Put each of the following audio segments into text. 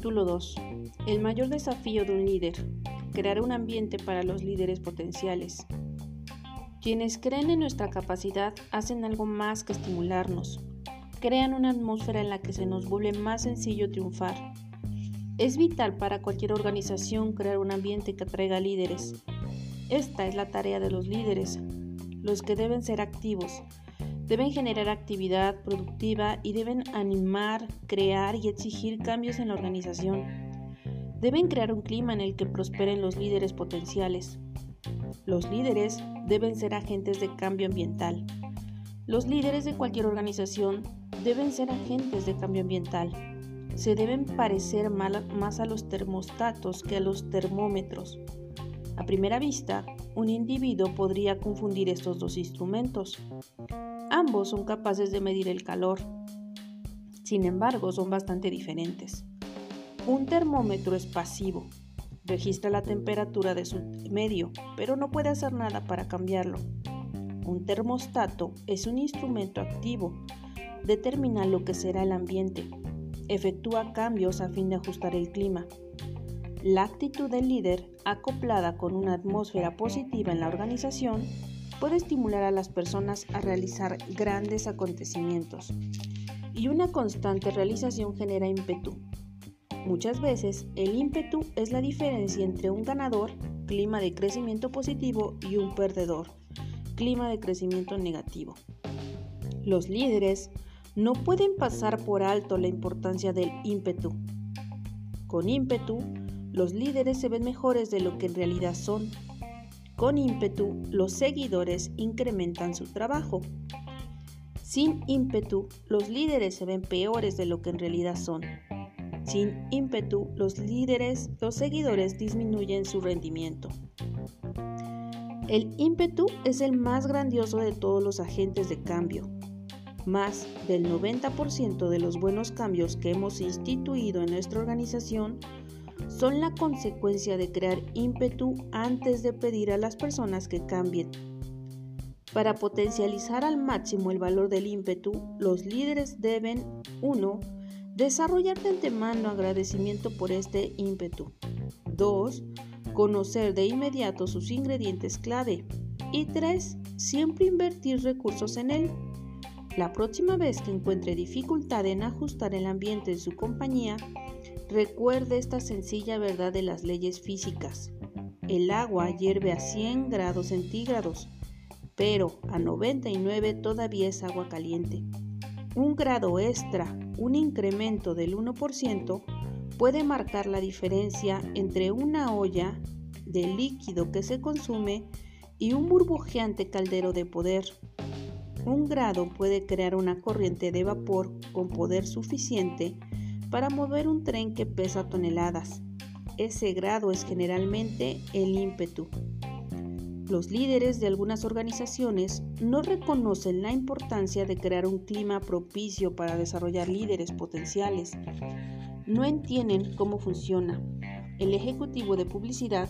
Capítulo 2. El mayor desafío de un líder. Crear un ambiente para los líderes potenciales. Quienes creen en nuestra capacidad hacen algo más que estimularnos. Crean una atmósfera en la que se nos vuelve más sencillo triunfar. Es vital para cualquier organización crear un ambiente que atraiga líderes. Esta es la tarea de los líderes, los que deben ser activos, Deben generar actividad productiva y deben animar, crear y exigir cambios en la organización. Deben crear un clima en el que prosperen los líderes potenciales. Los líderes deben ser agentes de cambio ambiental. Los líderes de cualquier organización deben ser agentes de cambio ambiental. Se deben parecer más a los termostatos que a los termómetros. A primera vista, un individuo podría confundir estos dos instrumentos. Ambos son capaces de medir el calor. Sin embargo, son bastante diferentes. Un termómetro es pasivo. Registra la temperatura de su medio, pero no puede hacer nada para cambiarlo. Un termostato es un instrumento activo. Determina lo que será el ambiente. Efectúa cambios a fin de ajustar el clima. La actitud del líder, acoplada con una atmósfera positiva en la organización, puede estimular a las personas a realizar grandes acontecimientos y una constante realización genera ímpetu. Muchas veces el ímpetu es la diferencia entre un ganador, clima de crecimiento positivo, y un perdedor, clima de crecimiento negativo. Los líderes no pueden pasar por alto la importancia del ímpetu. Con ímpetu, los líderes se ven mejores de lo que en realidad son con ímpetu, los seguidores incrementan su trabajo. Sin ímpetu, los líderes se ven peores de lo que en realidad son. Sin ímpetu, los líderes, los seguidores disminuyen su rendimiento. El ímpetu es el más grandioso de todos los agentes de cambio. Más del 90% de los buenos cambios que hemos instituido en nuestra organización son la consecuencia de crear ímpetu antes de pedir a las personas que cambien. Para potencializar al máximo el valor del ímpetu, los líderes deben 1. Desarrollar de antemano agradecimiento por este ímpetu. 2. Conocer de inmediato sus ingredientes clave. Y 3. Siempre invertir recursos en él. La próxima vez que encuentre dificultad en ajustar el ambiente de su compañía, Recuerde esta sencilla verdad de las leyes físicas. El agua hierve a 100 grados centígrados, pero a 99 todavía es agua caliente. Un grado extra, un incremento del 1%, puede marcar la diferencia entre una olla de líquido que se consume y un burbujeante caldero de poder. Un grado puede crear una corriente de vapor con poder suficiente para mover un tren que pesa toneladas. Ese grado es generalmente el ímpetu. Los líderes de algunas organizaciones no reconocen la importancia de crear un clima propicio para desarrollar líderes potenciales. No entienden cómo funciona. El ejecutivo de publicidad,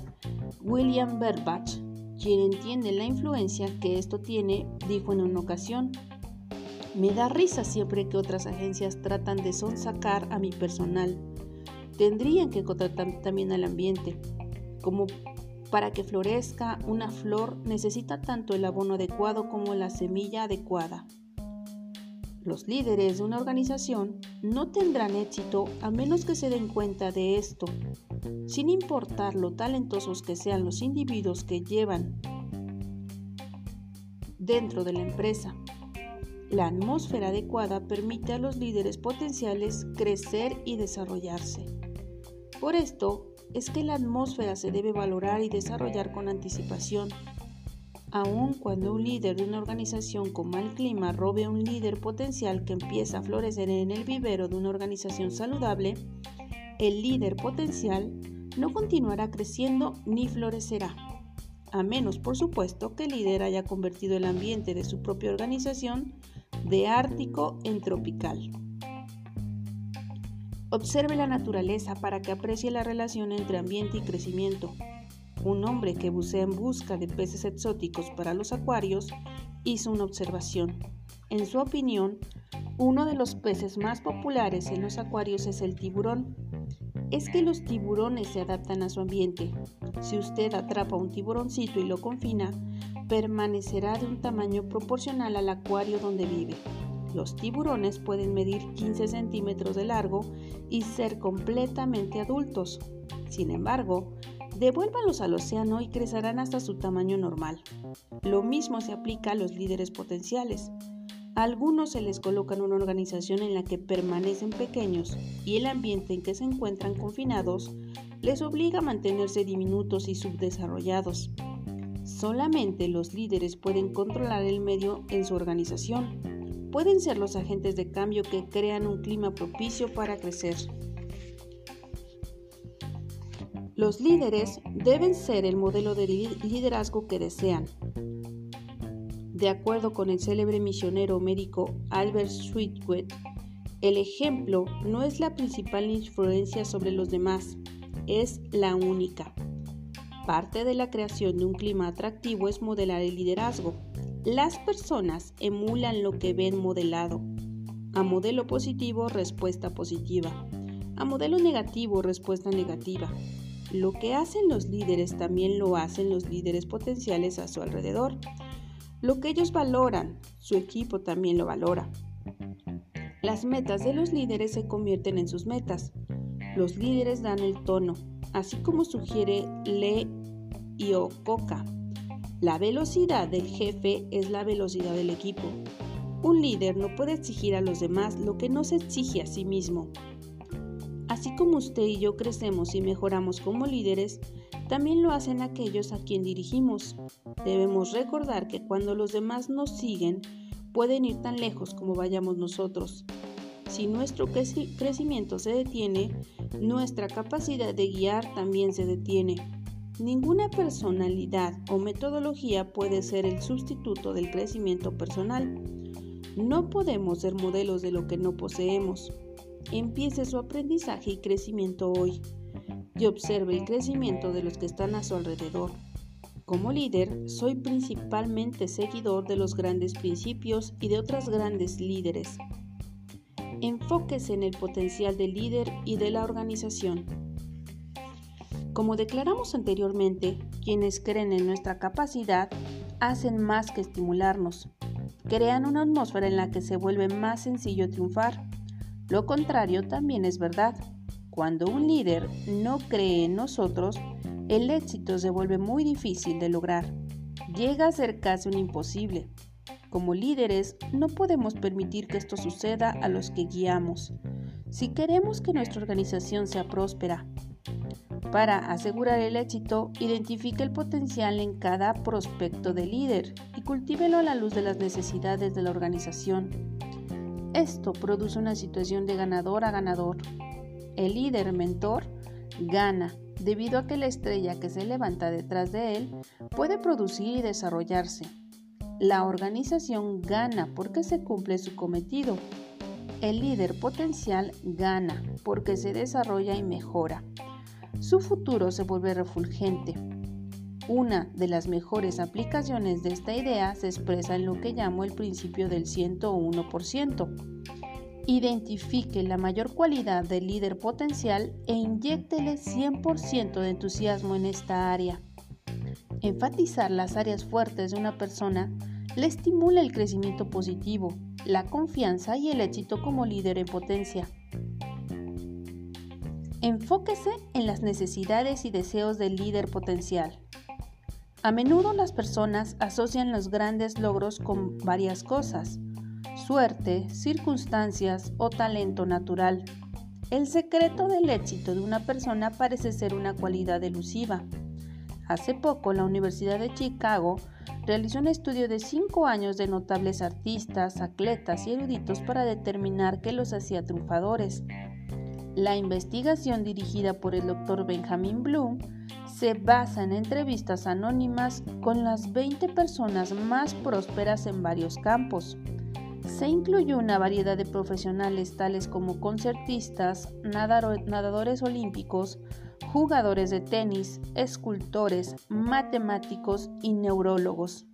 William Berbach, quien entiende la influencia que esto tiene, dijo en una ocasión, me da risa siempre que otras agencias tratan de sonsacar a mi personal. Tendrían que contratar también al ambiente. Como para que florezca una flor necesita tanto el abono adecuado como la semilla adecuada. Los líderes de una organización no tendrán éxito a menos que se den cuenta de esto, sin importar lo talentosos que sean los individuos que llevan dentro de la empresa. La atmósfera adecuada permite a los líderes potenciales crecer y desarrollarse. Por esto es que la atmósfera se debe valorar y desarrollar con anticipación. Aun cuando un líder de una organización con mal clima robe a un líder potencial que empieza a florecer en el vivero de una organización saludable, el líder potencial no continuará creciendo ni florecerá, a menos por supuesto que el líder haya convertido el ambiente de su propia organización de ártico en tropical. Observe la naturaleza para que aprecie la relación entre ambiente y crecimiento. Un hombre que bucea en busca de peces exóticos para los acuarios hizo una observación. En su opinión, uno de los peces más populares en los acuarios es el tiburón. es que los tiburones se adaptan a su ambiente. Si usted atrapa un tiburoncito y lo confina, permanecerá de un tamaño proporcional al acuario donde vive. Los tiburones pueden medir 15 centímetros de largo y ser completamente adultos. Sin embargo, devuélvalos al océano y crecerán hasta su tamaño normal. Lo mismo se aplica a los líderes potenciales. Algunos se les coloca en una organización en la que permanecen pequeños y el ambiente en que se encuentran confinados les obliga a mantenerse diminutos y subdesarrollados. Solamente los líderes pueden controlar el medio en su organización pueden ser los agentes de cambio que crean un clima propicio para crecer. Los líderes deben ser el modelo de liderazgo que desean. De acuerdo con el célebre misionero médico Albert Sweetwood, el ejemplo no es la principal influencia sobre los demás, es la única. Parte de la creación de un clima atractivo es modelar el liderazgo. Las personas emulan lo que ven modelado. A modelo positivo, respuesta positiva. A modelo negativo, respuesta negativa. Lo que hacen los líderes también lo hacen los líderes potenciales a su alrededor. Lo que ellos valoran, su equipo también lo valora. Las metas de los líderes se convierten en sus metas. Los líderes dan el tono, así como sugiere Le Iococca. La velocidad del jefe es la velocidad del equipo. Un líder no puede exigir a los demás lo que no se exige a sí mismo. Así como usted y yo crecemos y mejoramos como líderes, también lo hacen aquellos a quien dirigimos. Debemos recordar que cuando los demás nos siguen, pueden ir tan lejos como vayamos nosotros. Si nuestro crecimiento se detiene, nuestra capacidad de guiar también se detiene. Ninguna personalidad o metodología puede ser el sustituto del crecimiento personal. No podemos ser modelos de lo que no poseemos. Empiece su aprendizaje y crecimiento hoy y observe el crecimiento de los que están a su alrededor. Como líder, soy principalmente seguidor de los grandes principios y de otras grandes líderes. Enfóquese en el potencial del líder y de la organización. Como declaramos anteriormente, quienes creen en nuestra capacidad hacen más que estimularnos. Crean una atmósfera en la que se vuelve más sencillo triunfar. Lo contrario también es verdad. Cuando un líder no cree en nosotros, el éxito se vuelve muy difícil de lograr. Llega a ser casi un imposible. Como líderes, no podemos permitir que esto suceda a los que guiamos. Si queremos que nuestra organización sea próspera, para asegurar el éxito, identifique el potencial en cada prospecto de líder y cultívelo a la luz de las necesidades de la organización. Esto produce una situación de ganador a ganador. El líder mentor gana debido a que la estrella que se levanta detrás de él puede producir y desarrollarse. La organización gana porque se cumple su cometido. El líder potencial gana porque se desarrolla y mejora su futuro se vuelve refulgente. Una de las mejores aplicaciones de esta idea se expresa en lo que llamo el principio del 101%. Identifique la mayor cualidad del líder potencial e inyéctele 100% de entusiasmo en esta área. Enfatizar las áreas fuertes de una persona le estimula el crecimiento positivo, la confianza y el éxito como líder en potencia. Enfóquese en las necesidades y deseos del líder potencial. A menudo las personas asocian los grandes logros con varias cosas, suerte, circunstancias o talento natural. El secreto del éxito de una persona parece ser una cualidad elusiva. Hace poco la Universidad de Chicago realizó un estudio de cinco años de notables artistas, atletas y eruditos para determinar qué los hacía triunfadores. La investigación dirigida por el Dr. Benjamin Bloom se basa en entrevistas anónimas con las 20 personas más prósperas en varios campos. Se incluyó una variedad de profesionales tales como concertistas, nadadores olímpicos, jugadores de tenis, escultores, matemáticos y neurólogos.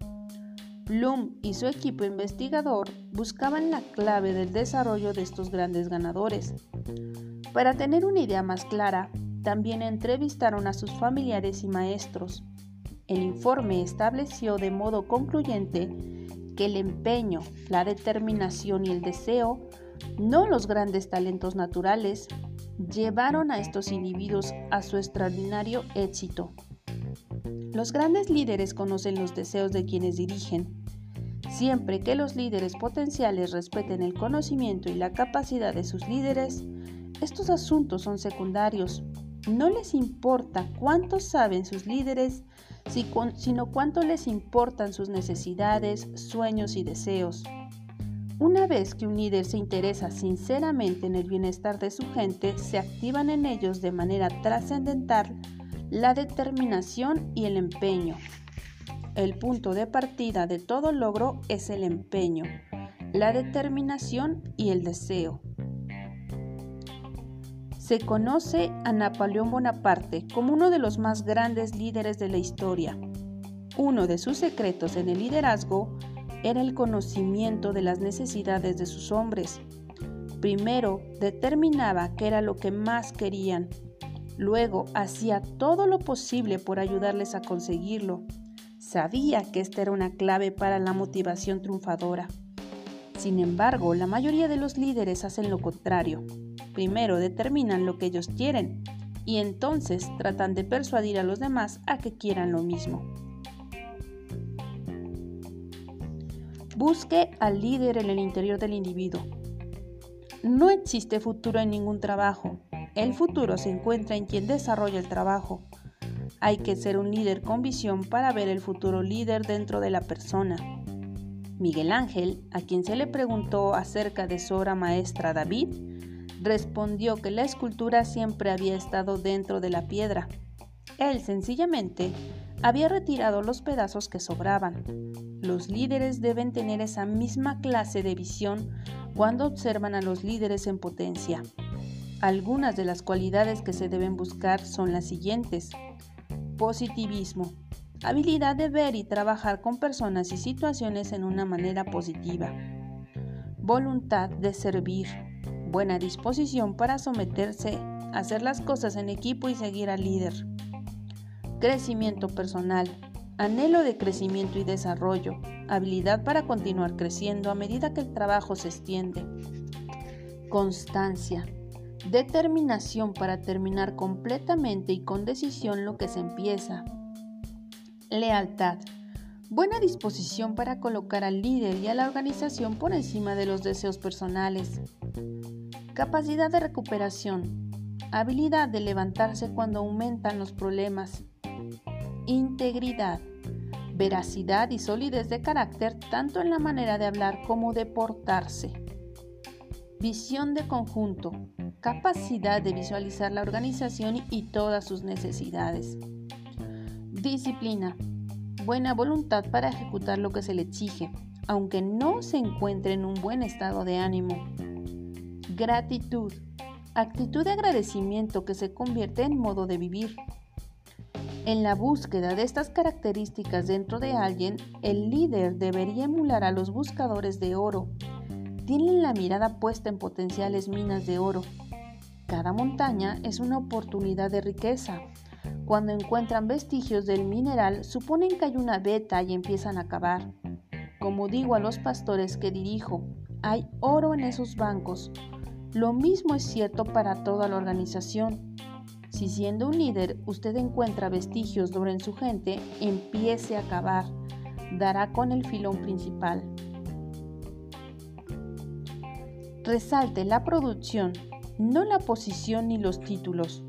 Bloom y su equipo investigador buscaban la clave del desarrollo de estos grandes ganadores. Para tener una idea más clara, también entrevistaron a sus familiares y maestros. El informe estableció de modo concluyente que el empeño, la determinación y el deseo, no los grandes talentos naturales, llevaron a estos individuos a su extraordinario éxito. Los grandes líderes conocen los deseos de quienes dirigen. Siempre que los líderes potenciales respeten el conocimiento y la capacidad de sus líderes, estos asuntos son secundarios. No les importa cuánto saben sus líderes, sino cuánto les importan sus necesidades, sueños y deseos. Una vez que un líder se interesa sinceramente en el bienestar de su gente, se activan en ellos de manera trascendental la determinación y el empeño. El punto de partida de todo logro es el empeño, la determinación y el deseo. Se conoce a Napoleón Bonaparte como uno de los más grandes líderes de la historia. Uno de sus secretos en el liderazgo era el conocimiento de las necesidades de sus hombres. Primero, determinaba qué era lo que más querían. Luego, hacía todo lo posible por ayudarles a conseguirlo. Sabía que esta era una clave para la motivación triunfadora. Sin embargo, la mayoría de los líderes hacen lo contrario. Primero determinan lo que ellos quieren y entonces tratan de persuadir a los demás a que quieran lo mismo. Busque al líder en el interior del individuo. No existe futuro en ningún trabajo. El futuro se encuentra en quien desarrolla el trabajo. Hay que ser un líder con visión para ver el futuro líder dentro de la persona. Miguel Ángel, a quien se le preguntó acerca de su obra maestra David, respondió que la escultura siempre había estado dentro de la piedra. Él sencillamente había retirado los pedazos que sobraban. Los líderes deben tener esa misma clase de visión cuando observan a los líderes en potencia. Algunas de las cualidades que se deben buscar son las siguientes. Positivismo. Habilidad de ver y trabajar con personas y situaciones en una manera positiva. Voluntad de servir. Buena disposición para someterse, hacer las cosas en equipo y seguir al líder. Crecimiento personal. Anhelo de crecimiento y desarrollo. Habilidad para continuar creciendo a medida que el trabajo se extiende. Constancia. Determinación para terminar completamente y con decisión lo que se empieza. Lealtad. Buena disposición para colocar al líder y a la organización por encima de los deseos personales. Capacidad de recuperación. Habilidad de levantarse cuando aumentan los problemas integridad, veracidad y solidez de carácter tanto en la manera de hablar como de portarse. Visión de conjunto, capacidad de visualizar la organización y todas sus necesidades. Disciplina, buena voluntad para ejecutar lo que se le exige, aunque no se encuentre en un buen estado de ánimo. Gratitud, actitud de agradecimiento que se convierte en modo de vivir. En la búsqueda de estas características dentro de alguien, el líder debería emular a los buscadores de oro. Tienen la mirada puesta en potenciales minas de oro. Cada montaña es una oportunidad de riqueza. Cuando encuentran vestigios del mineral, suponen que hay una beta y empiezan a cavar. Como digo a los pastores que dirijo, hay oro en esos bancos. Lo mismo es cierto para toda la organización. Si siendo un líder usted encuentra vestigios en su gente, empiece a cavar. Dará con el filón principal. Resalte la producción, no la posición ni los títulos.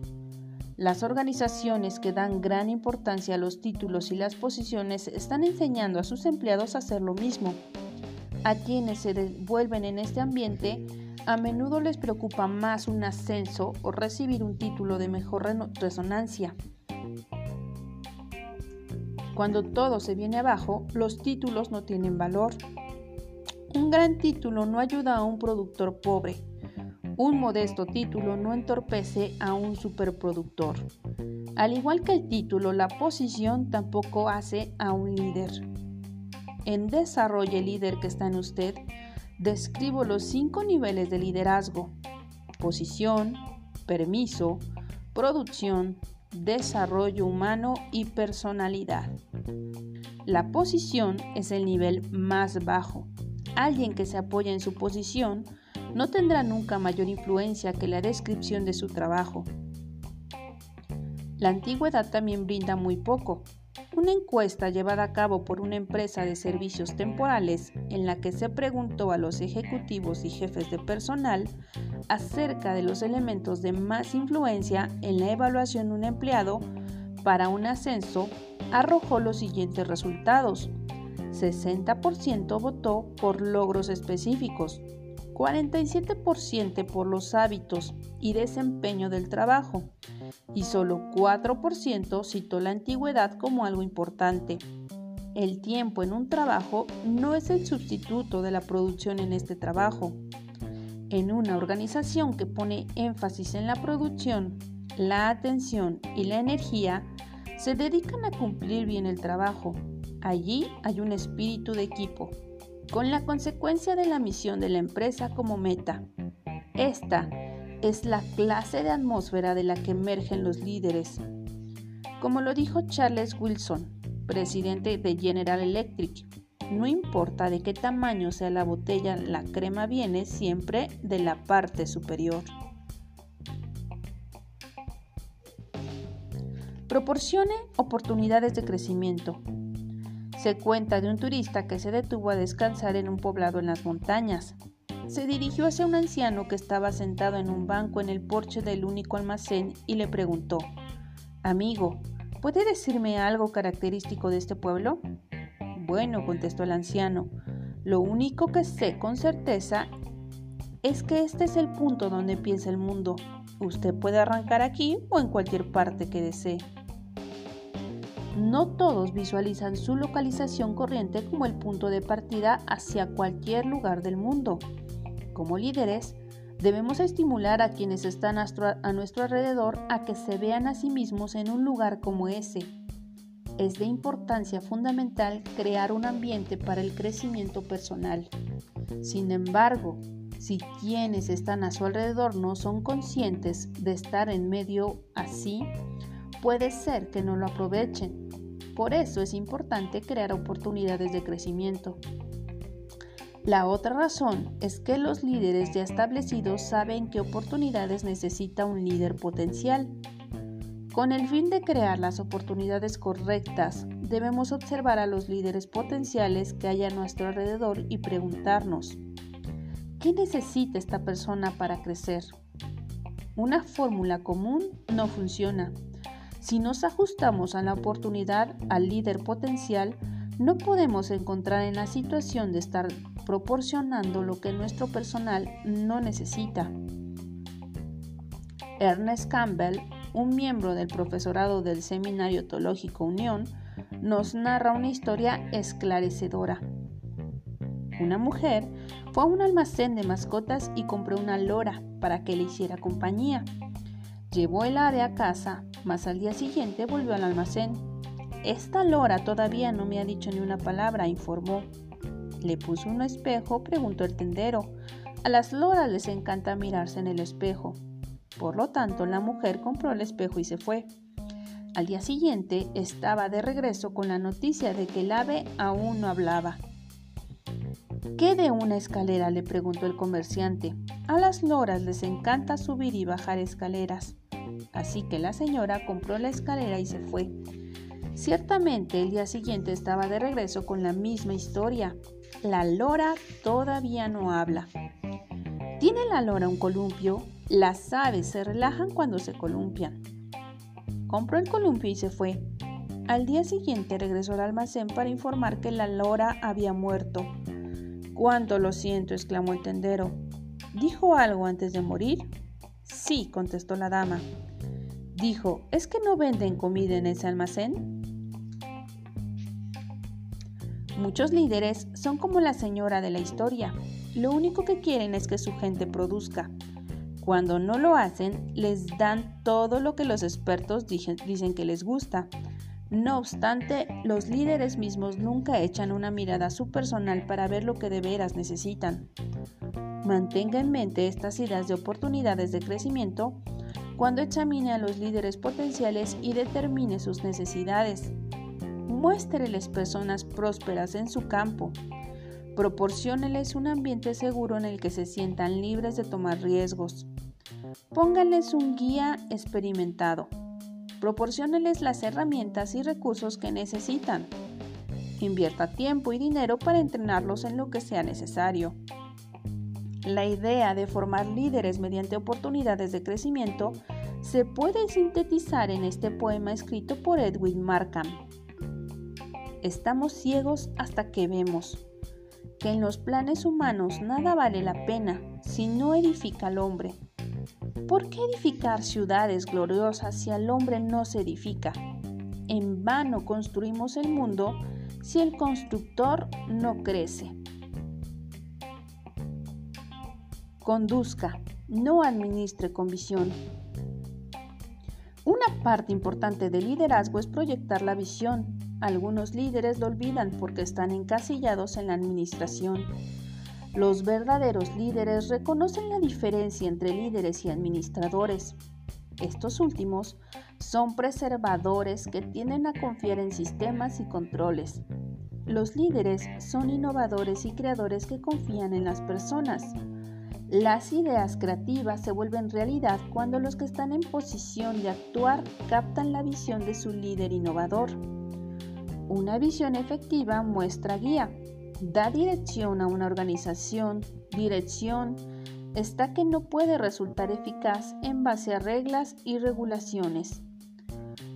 Las organizaciones que dan gran importancia a los títulos y las posiciones están enseñando a sus empleados a hacer lo mismo. A quienes se devuelven en este ambiente a menudo les preocupa más un ascenso o recibir un título de mejor resonancia. Cuando todo se viene abajo, los títulos no tienen valor. Un gran título no ayuda a un productor pobre. Un modesto título no entorpece a un superproductor. Al igual que el título, la posición tampoco hace a un líder. En desarrollo el líder que está en usted describo los cinco niveles de liderazgo. Posición, permiso, producción, desarrollo humano y personalidad. La posición es el nivel más bajo. Alguien que se apoya en su posición no tendrá nunca mayor influencia que la descripción de su trabajo. La antigüedad también brinda muy poco. Una encuesta llevada a cabo por una empresa de servicios temporales en la que se preguntó a los ejecutivos y jefes de personal acerca de los elementos de más influencia en la evaluación de un empleado para un ascenso arrojó los siguientes resultados. 60% votó por logros específicos, 47% por los hábitos y desempeño del trabajo y solo 4% citó la antigüedad como algo importante. El tiempo en un trabajo no es el sustituto de la producción en este trabajo. En una organización que pone énfasis en la producción, la atención y la energía, se dedican a cumplir bien el trabajo. Allí hay un espíritu de equipo con la consecuencia de la misión de la empresa como meta. Esta es la clase de atmósfera de la que emergen los líderes. Como lo dijo Charles Wilson, presidente de General Electric, no importa de qué tamaño sea la botella, la crema viene siempre de la parte superior. Proporcione oportunidades de crecimiento. Se cuenta de un turista que se detuvo a descansar en un poblado en las montañas. Se dirigió hacia un anciano que estaba sentado en un banco en el porche del único almacén y le preguntó, Amigo, ¿puede decirme algo característico de este pueblo? Bueno, contestó el anciano, lo único que sé con certeza es que este es el punto donde empieza el mundo. Usted puede arrancar aquí o en cualquier parte que desee. No todos visualizan su localización corriente como el punto de partida hacia cualquier lugar del mundo. Como líderes, debemos estimular a quienes están a nuestro alrededor a que se vean a sí mismos en un lugar como ese. Es de importancia fundamental crear un ambiente para el crecimiento personal. Sin embargo, si quienes están a su alrededor no son conscientes de estar en medio así, puede ser que no lo aprovechen por eso es importante crear oportunidades de crecimiento. La otra razón es que los líderes ya establecidos saben qué oportunidades necesita un líder potencial. Con el fin de crear las oportunidades correctas, debemos observar a los líderes potenciales que hay a nuestro alrededor y preguntarnos, ¿qué necesita esta persona para crecer? Una fórmula común no funciona. Si nos ajustamos a la oportunidad al líder potencial, no podemos encontrar en la situación de estar proporcionando lo que nuestro personal no necesita. Ernest Campbell, un miembro del profesorado del Seminario Teológico Unión, nos narra una historia esclarecedora. Una mujer fue a un almacén de mascotas y compró una lora para que le hiciera compañía. Llevó el ave a casa, mas al día siguiente volvió al almacén. Esta lora todavía no me ha dicho ni una palabra, informó. Le puso un espejo, preguntó el tendero. A las loras les encanta mirarse en el espejo. Por lo tanto, la mujer compró el espejo y se fue. Al día siguiente estaba de regreso con la noticia de que el ave aún no hablaba. ¿Qué de una escalera? le preguntó el comerciante. A las loras les encanta subir y bajar escaleras. Así que la señora compró la escalera y se fue. Ciertamente el día siguiente estaba de regreso con la misma historia. La lora todavía no habla. ¿Tiene la lora un columpio? Las aves se relajan cuando se columpian. Compró el columpio y se fue. Al día siguiente regresó al almacén para informar que la lora había muerto. Cuánto lo siento, exclamó el tendero. ¿Dijo algo antes de morir? Sí, contestó la dama. Dijo, ¿es que no venden comida en ese almacén? Muchos líderes son como la señora de la historia. Lo único que quieren es que su gente produzca. Cuando no lo hacen, les dan todo lo que los expertos dicen que les gusta. No obstante, los líderes mismos nunca echan una mirada a su personal para ver lo que de veras necesitan. Mantenga en mente estas ideas de oportunidades de crecimiento cuando examine a los líderes potenciales y determine sus necesidades. Muéstreles personas prósperas en su campo. Proporcióneles un ambiente seguro en el que se sientan libres de tomar riesgos. Pónganles un guía experimentado. Proporcióneles las herramientas y recursos que necesitan. Invierta tiempo y dinero para entrenarlos en lo que sea necesario. La idea de formar líderes mediante oportunidades de crecimiento se puede sintetizar en este poema escrito por Edwin Markham. Estamos ciegos hasta que vemos que en los planes humanos nada vale la pena si no edifica al hombre. ¿Por qué edificar ciudades gloriosas si al hombre no se edifica? En vano construimos el mundo si el constructor no crece. Conduzca, no administre con visión. Una parte importante del liderazgo es proyectar la visión. Algunos líderes lo olvidan porque están encasillados en la administración. Los verdaderos líderes reconocen la diferencia entre líderes y administradores. Estos últimos son preservadores que tienden a confiar en sistemas y controles. Los líderes son innovadores y creadores que confían en las personas. Las ideas creativas se vuelven realidad cuando los que están en posición de actuar captan la visión de su líder innovador. Una visión efectiva muestra guía, da dirección a una organización, dirección, está que no puede resultar eficaz en base a reglas y regulaciones,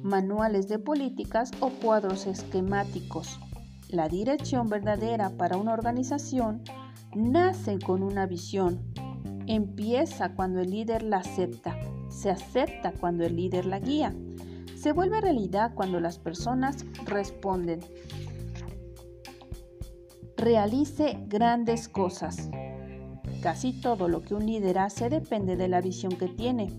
manuales de políticas o cuadros esquemáticos. La dirección verdadera para una organización nace con una visión. Empieza cuando el líder la acepta, se acepta cuando el líder la guía, se vuelve realidad cuando las personas responden. Realice grandes cosas. Casi todo lo que un líder hace depende de la visión que tiene.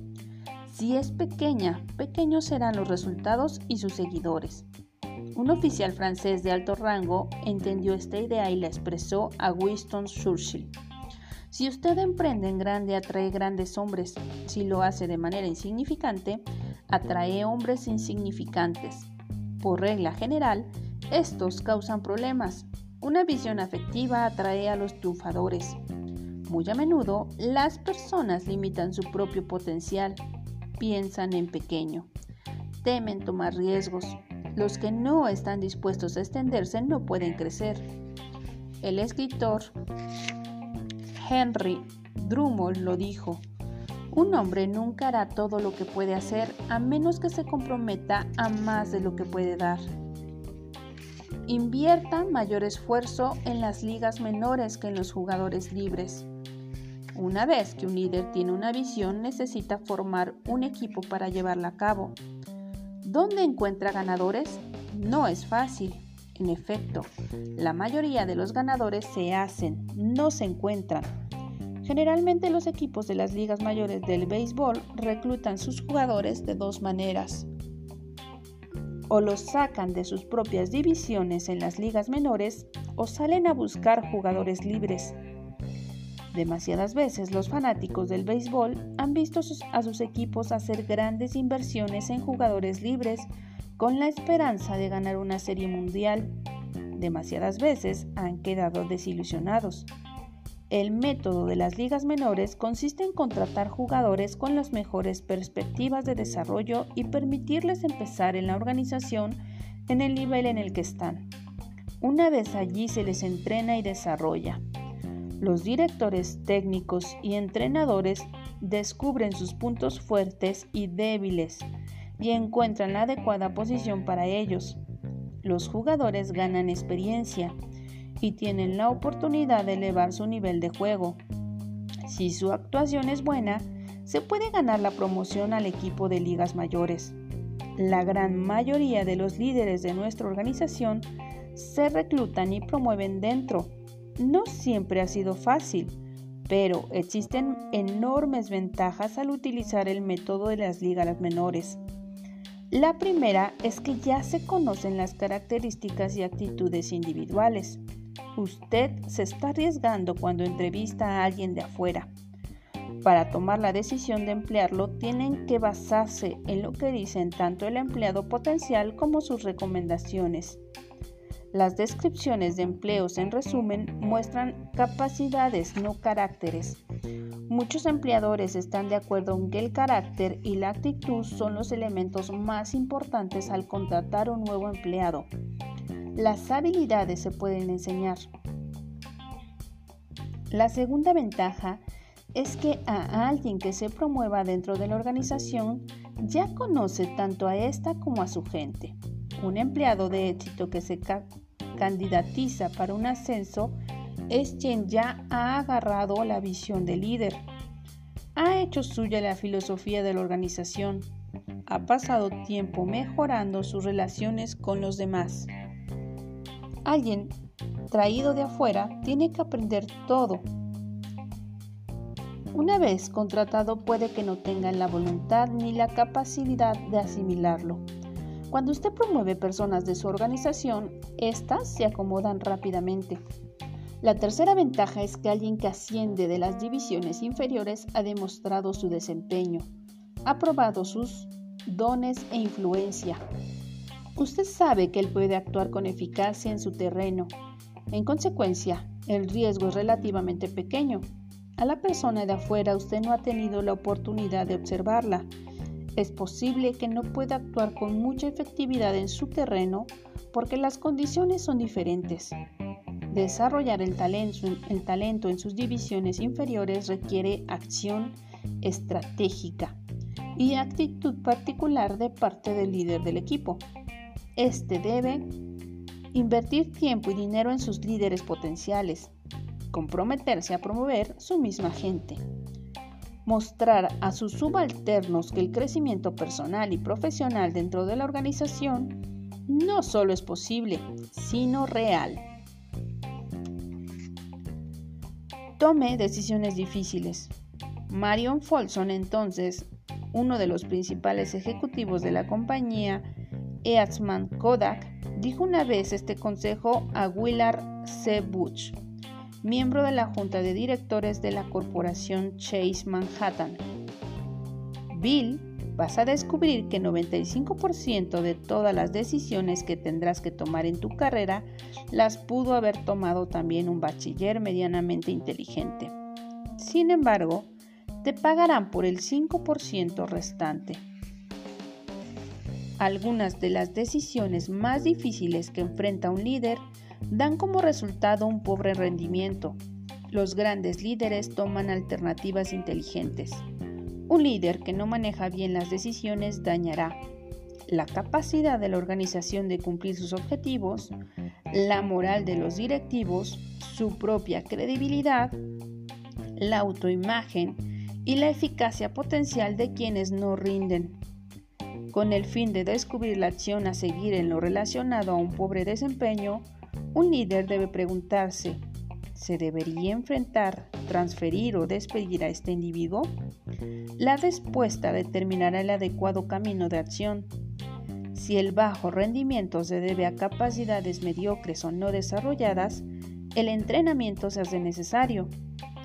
Si es pequeña, pequeños serán los resultados y sus seguidores. Un oficial francés de alto rango entendió esta idea y la expresó a Winston Churchill. Si usted emprende en grande, atrae grandes hombres. Si lo hace de manera insignificante, atrae hombres insignificantes. Por regla general, estos causan problemas. Una visión afectiva atrae a los triunfadores. Muy a menudo, las personas limitan su propio potencial, piensan en pequeño, temen tomar riesgos, los que no están dispuestos a extenderse no pueden crecer. El escritor Henry Drummond lo dijo. Un hombre nunca hará todo lo que puede hacer a menos que se comprometa a más de lo que puede dar. Invierta mayor esfuerzo en las ligas menores que en los jugadores libres. Una vez que un líder tiene una visión, necesita formar un equipo para llevarla a cabo. ¿Dónde encuentra ganadores? No es fácil. En efecto, la mayoría de los ganadores se hacen, no se encuentran. Generalmente los equipos de las ligas mayores del béisbol reclutan sus jugadores de dos maneras. O los sacan de sus propias divisiones en las ligas menores o salen a buscar jugadores libres. Demasiadas veces los fanáticos del béisbol han visto a sus equipos hacer grandes inversiones en jugadores libres con la esperanza de ganar una serie mundial. Demasiadas veces han quedado desilusionados. El método de las ligas menores consiste en contratar jugadores con las mejores perspectivas de desarrollo y permitirles empezar en la organización en el nivel en el que están. Una vez allí se les entrena y desarrolla. Los directores técnicos y entrenadores descubren sus puntos fuertes y débiles y encuentran la adecuada posición para ellos. Los jugadores ganan experiencia y tienen la oportunidad de elevar su nivel de juego. Si su actuación es buena, se puede ganar la promoción al equipo de ligas mayores. La gran mayoría de los líderes de nuestra organización se reclutan y promueven dentro no siempre ha sido fácil, pero existen enormes ventajas al utilizar el método de las ligas menores. La primera es que ya se conocen las características y actitudes individuales. Usted se está arriesgando cuando entrevista a alguien de afuera. Para tomar la decisión de emplearlo tienen que basarse en lo que dicen tanto el empleado potencial como sus recomendaciones. Las descripciones de empleos en resumen muestran capacidades, no caracteres. Muchos empleadores están de acuerdo en que el carácter y la actitud son los elementos más importantes al contratar un nuevo empleado. Las habilidades se pueden enseñar. La segunda ventaja es que a alguien que se promueva dentro de la organización ya conoce tanto a esta como a su gente. Un empleado de éxito que se candidatiza para un ascenso es quien ya ha agarrado la visión de líder, ha hecho suya la filosofía de la organización, ha pasado tiempo mejorando sus relaciones con los demás. Alguien traído de afuera tiene que aprender todo. Una vez contratado puede que no tengan la voluntad ni la capacidad de asimilarlo. Cuando usted promueve personas de su organización, éstas se acomodan rápidamente. La tercera ventaja es que alguien que asciende de las divisiones inferiores ha demostrado su desempeño, ha probado sus dones e influencia. Usted sabe que él puede actuar con eficacia en su terreno. En consecuencia, el riesgo es relativamente pequeño. A la persona de afuera usted no ha tenido la oportunidad de observarla es posible que no pueda actuar con mucha efectividad en su terreno porque las condiciones son diferentes. Desarrollar el talento, en sus divisiones inferiores requiere acción estratégica y actitud particular de parte del líder del equipo. Este debe invertir tiempo y dinero en sus líderes potenciales, comprometerse a promover su misma gente mostrar a sus subalternos que el crecimiento personal y profesional dentro de la organización no solo es posible, sino real. Tome decisiones difíciles. Marion Folsom, entonces uno de los principales ejecutivos de la compañía Eastman Kodak, dijo una vez este consejo a Willard C. Butch miembro de la junta de directores de la corporación Chase Manhattan. Bill, vas a descubrir que 95% de todas las decisiones que tendrás que tomar en tu carrera las pudo haber tomado también un bachiller medianamente inteligente. Sin embargo, te pagarán por el 5% restante. Algunas de las decisiones más difíciles que enfrenta un líder dan como resultado un pobre rendimiento. Los grandes líderes toman alternativas inteligentes. Un líder que no maneja bien las decisiones dañará la capacidad de la organización de cumplir sus objetivos, la moral de los directivos, su propia credibilidad, la autoimagen y la eficacia potencial de quienes no rinden. Con el fin de descubrir la acción a seguir en lo relacionado a un pobre desempeño, un líder debe preguntarse, ¿se debería enfrentar, transferir o despedir a este individuo? La respuesta determinará el adecuado camino de acción. Si el bajo rendimiento se debe a capacidades mediocres o no desarrolladas, el entrenamiento se hace necesario.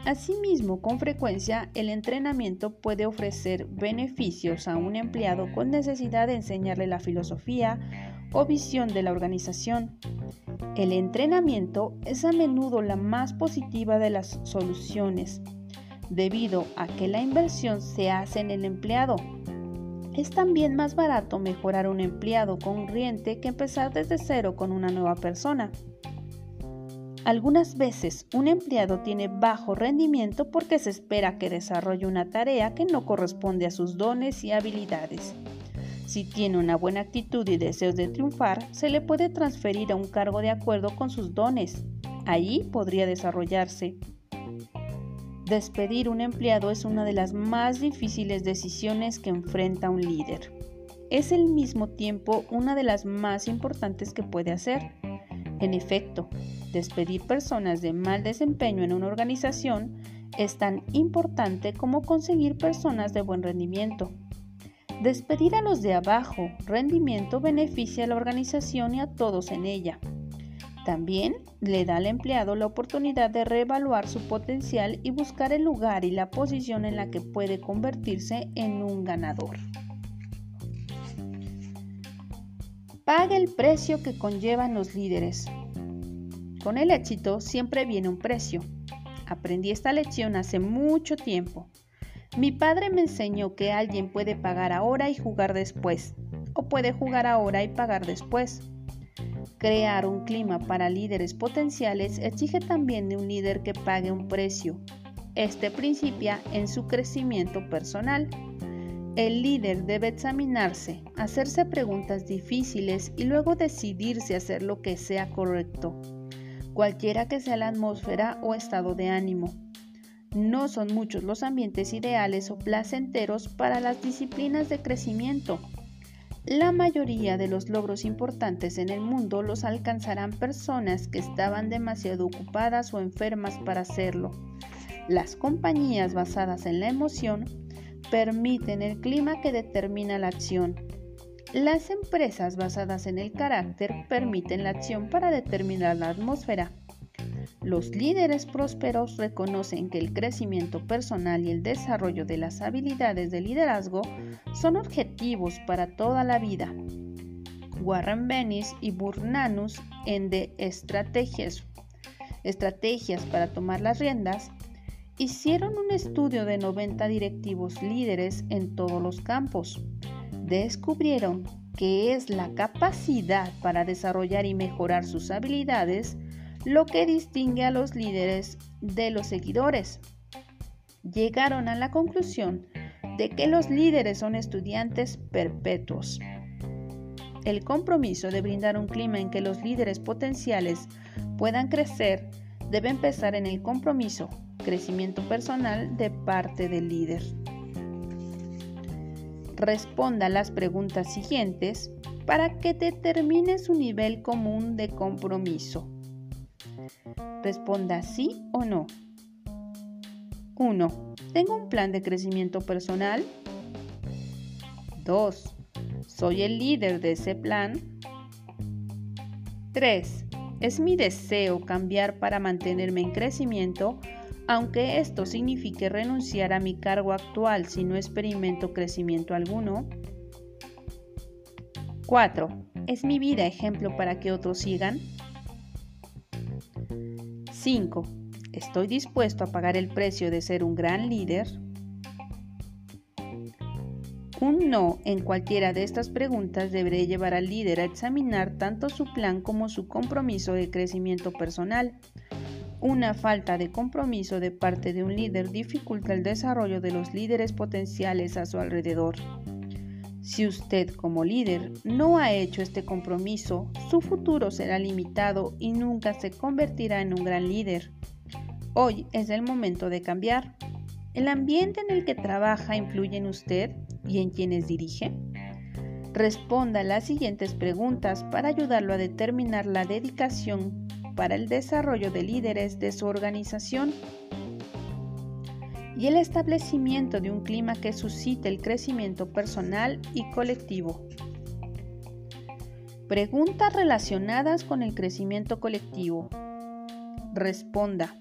Asimismo, con frecuencia, el entrenamiento puede ofrecer beneficios a un empleado con necesidad de enseñarle la filosofía o visión de la organización. El entrenamiento es a menudo la más positiva de las soluciones, debido a que la inversión se hace en el empleado. Es también más barato mejorar un empleado corriente que empezar desde cero con una nueva persona. Algunas veces un empleado tiene bajo rendimiento porque se espera que desarrolle una tarea que no corresponde a sus dones y habilidades. Si tiene una buena actitud y deseos de triunfar, se le puede transferir a un cargo de acuerdo con sus dones. Allí podría desarrollarse. Despedir un empleado es una de las más difíciles decisiones que enfrenta un líder. Es al mismo tiempo una de las más importantes que puede hacer. En efecto, despedir personas de mal desempeño en una organización es tan importante como conseguir personas de buen rendimiento. Despedir a los de abajo rendimiento beneficia a la organización y a todos en ella. También le da al empleado la oportunidad de reevaluar su potencial y buscar el lugar y la posición en la que puede convertirse en un ganador. Paga el precio que conllevan los líderes. Con el éxito siempre viene un precio. Aprendí esta lección hace mucho tiempo. Mi padre me enseñó que alguien puede pagar ahora y jugar después, o puede jugar ahora y pagar después. Crear un clima para líderes potenciales exige también de un líder que pague un precio. Este principia en su crecimiento personal. El líder debe examinarse, hacerse preguntas difíciles y luego decidirse a hacer lo que sea correcto, cualquiera que sea la atmósfera o estado de ánimo. No son muchos los ambientes ideales o placenteros para las disciplinas de crecimiento. La mayoría de los logros importantes en el mundo los alcanzarán personas que estaban demasiado ocupadas o enfermas para hacerlo. Las compañías basadas en la emoción permiten el clima que determina la acción. Las empresas basadas en el carácter permiten la acción para determinar la atmósfera. Los líderes prósperos reconocen que el crecimiento personal y el desarrollo de las habilidades de liderazgo son objetivos para toda la vida. Warren Bennis y Burnanus en The Estrategias, Estrategias para tomar las riendas hicieron un estudio de 90 directivos líderes en todos los campos. Descubrieron que es la capacidad para desarrollar y mejorar sus habilidades lo que distingue a los líderes de los seguidores. Llegaron a la conclusión de que los líderes son estudiantes perpetuos. El compromiso de brindar un clima en que los líderes potenciales puedan crecer debe empezar en el compromiso, crecimiento personal de parte del líder. Responda las preguntas siguientes para que determine su nivel común de compromiso. Responda sí o no. 1. ¿Tengo un plan de crecimiento personal? 2. ¿Soy el líder de ese plan? 3. ¿Es mi deseo cambiar para mantenerme en crecimiento, aunque esto signifique renunciar a mi cargo actual si no experimento crecimiento alguno? 4. ¿Es mi vida ejemplo para que otros sigan? 5. ¿Estoy dispuesto a pagar el precio de ser un gran líder? Un no en cualquiera de estas preguntas debería llevar al líder a examinar tanto su plan como su compromiso de crecimiento personal. Una falta de compromiso de parte de un líder dificulta el desarrollo de los líderes potenciales a su alrededor. Si usted como líder no ha hecho este compromiso, su futuro será limitado y nunca se convertirá en un gran líder. Hoy es el momento de cambiar. ¿El ambiente en el que trabaja influye en usted y en quienes dirige? Responda las siguientes preguntas para ayudarlo a determinar la dedicación para el desarrollo de líderes de su organización y el establecimiento de un clima que suscite el crecimiento personal y colectivo. Preguntas relacionadas con el crecimiento colectivo. Responda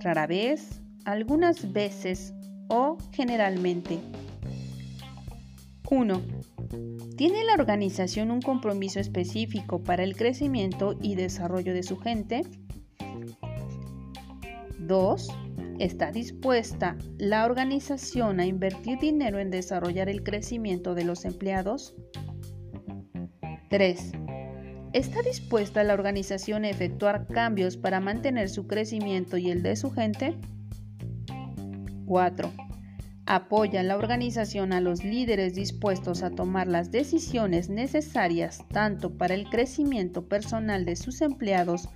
rara vez, algunas veces o generalmente. 1. ¿Tiene la organización un compromiso específico para el crecimiento y desarrollo de su gente? 2. ¿Está dispuesta la organización a invertir dinero en desarrollar el crecimiento de los empleados? 3. ¿Está dispuesta la organización a efectuar cambios para mantener su crecimiento y el de su gente? 4. ¿Apoya la organización a los líderes dispuestos a tomar las decisiones necesarias tanto para el crecimiento personal de sus empleados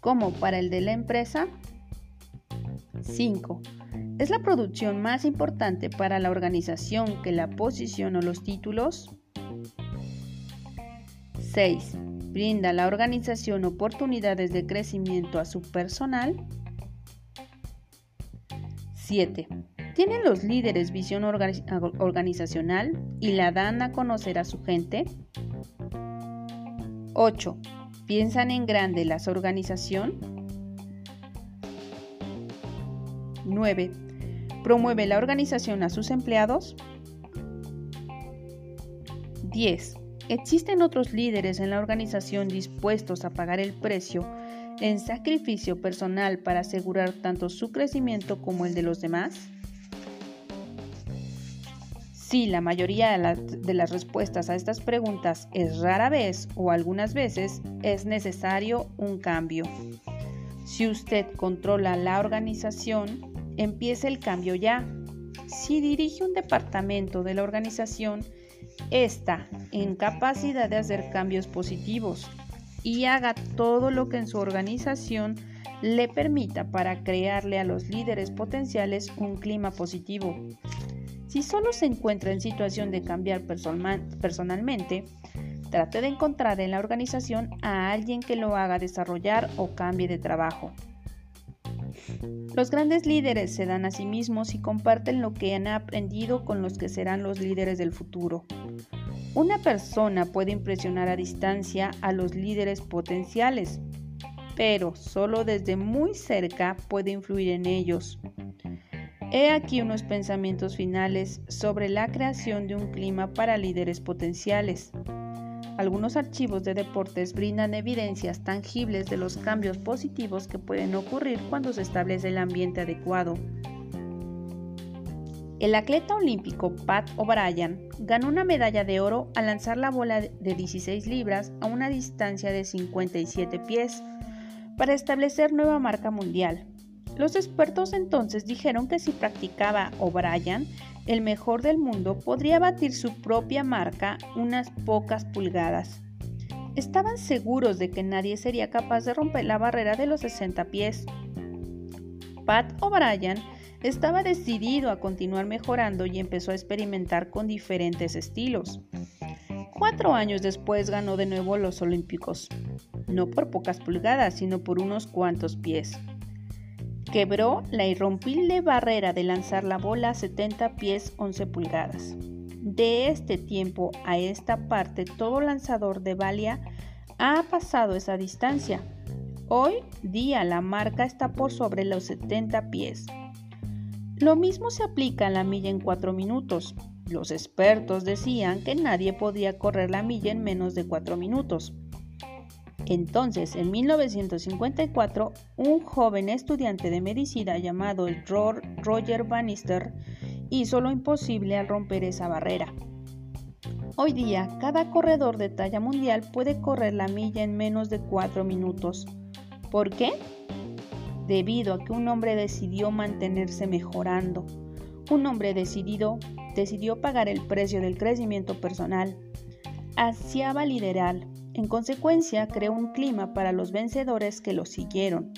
como para el de la empresa? 5. ¿Es la producción más importante para la organización que la posición o los títulos? 6. ¿Brinda la organización oportunidades de crecimiento a su personal? 7. ¿Tienen los líderes visión organizacional y la dan a conocer a su gente? 8. ¿Piensan en grande las organización? 9. ¿Promueve la organización a sus empleados? 10. ¿Existen otros líderes en la organización dispuestos a pagar el precio en sacrificio personal para asegurar tanto su crecimiento como el de los demás? Si la mayoría de, las respuestas a estas preguntas es rara vez o algunas veces, es necesario un cambio. Si usted controla la organización, empiece el cambio ya. Si dirige un departamento de la organización, está en capacidad de hacer cambios positivos y haga todo lo que en su organización le permita para crearle a los líderes potenciales un clima positivo. Si solo se encuentra en situación de cambiar personalmente, trate de encontrar en la organización a alguien que lo haga desarrollar o cambie de trabajo. Los grandes líderes se dan a sí mismos y comparten lo que han aprendido con los que serán los líderes del futuro. Una persona puede impresionar a distancia a los líderes potenciales, pero solo desde muy cerca puede influir en ellos. He aquí unos pensamientos finales sobre la creación de un clima para líderes potenciales. Algunos archivos de deportes brindan evidencias tangibles de los cambios positivos que pueden ocurrir cuando se establece el ambiente adecuado. El atleta olímpico Pat O'Brien ganó una medalla de oro al lanzar la bola de 16 libras a una distancia de 57 pies para establecer nueva marca mundial. Los expertos entonces dijeron que si practicaba O'Brien, el mejor del mundo, podría batir su propia marca unas pocas pulgadas. Estaban seguros de que nadie sería capaz de romper la barrera de los 60 pies. Pat O'Brien estaba decidido a continuar mejorando y empezó a experimentar con diferentes estilos. Cuatro años después ganó de nuevo los Olímpicos, no por pocas pulgadas, sino por unos cuantos pies quebró la irrompible barrera de lanzar la bola a 70 pies 11 pulgadas. De este tiempo a esta parte, todo lanzador de balia ha pasado esa distancia. Hoy día la marca está por sobre los 70 pies. Lo mismo se aplica a la milla en 4 minutos. Los expertos decían que nadie podía correr la milla en menos de 4 minutos. Entonces, en 1954, un joven estudiante de medicina llamado el Roger Bannister hizo lo imposible al romper esa barrera. Hoy día, cada corredor de talla mundial puede correr la milla en menos de 4 minutos. ¿Por qué? Debido a que un hombre decidió mantenerse mejorando. Un hombre decidido decidió pagar el precio del crecimiento personal. Ansiaba liderar, en consecuencia, creó un clima para los vencedores que lo siguieron.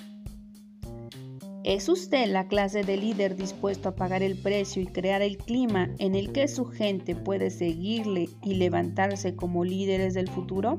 ¿Es usted la clase de líder dispuesto a pagar el precio y crear el clima en el que su gente puede seguirle y levantarse como líderes del futuro?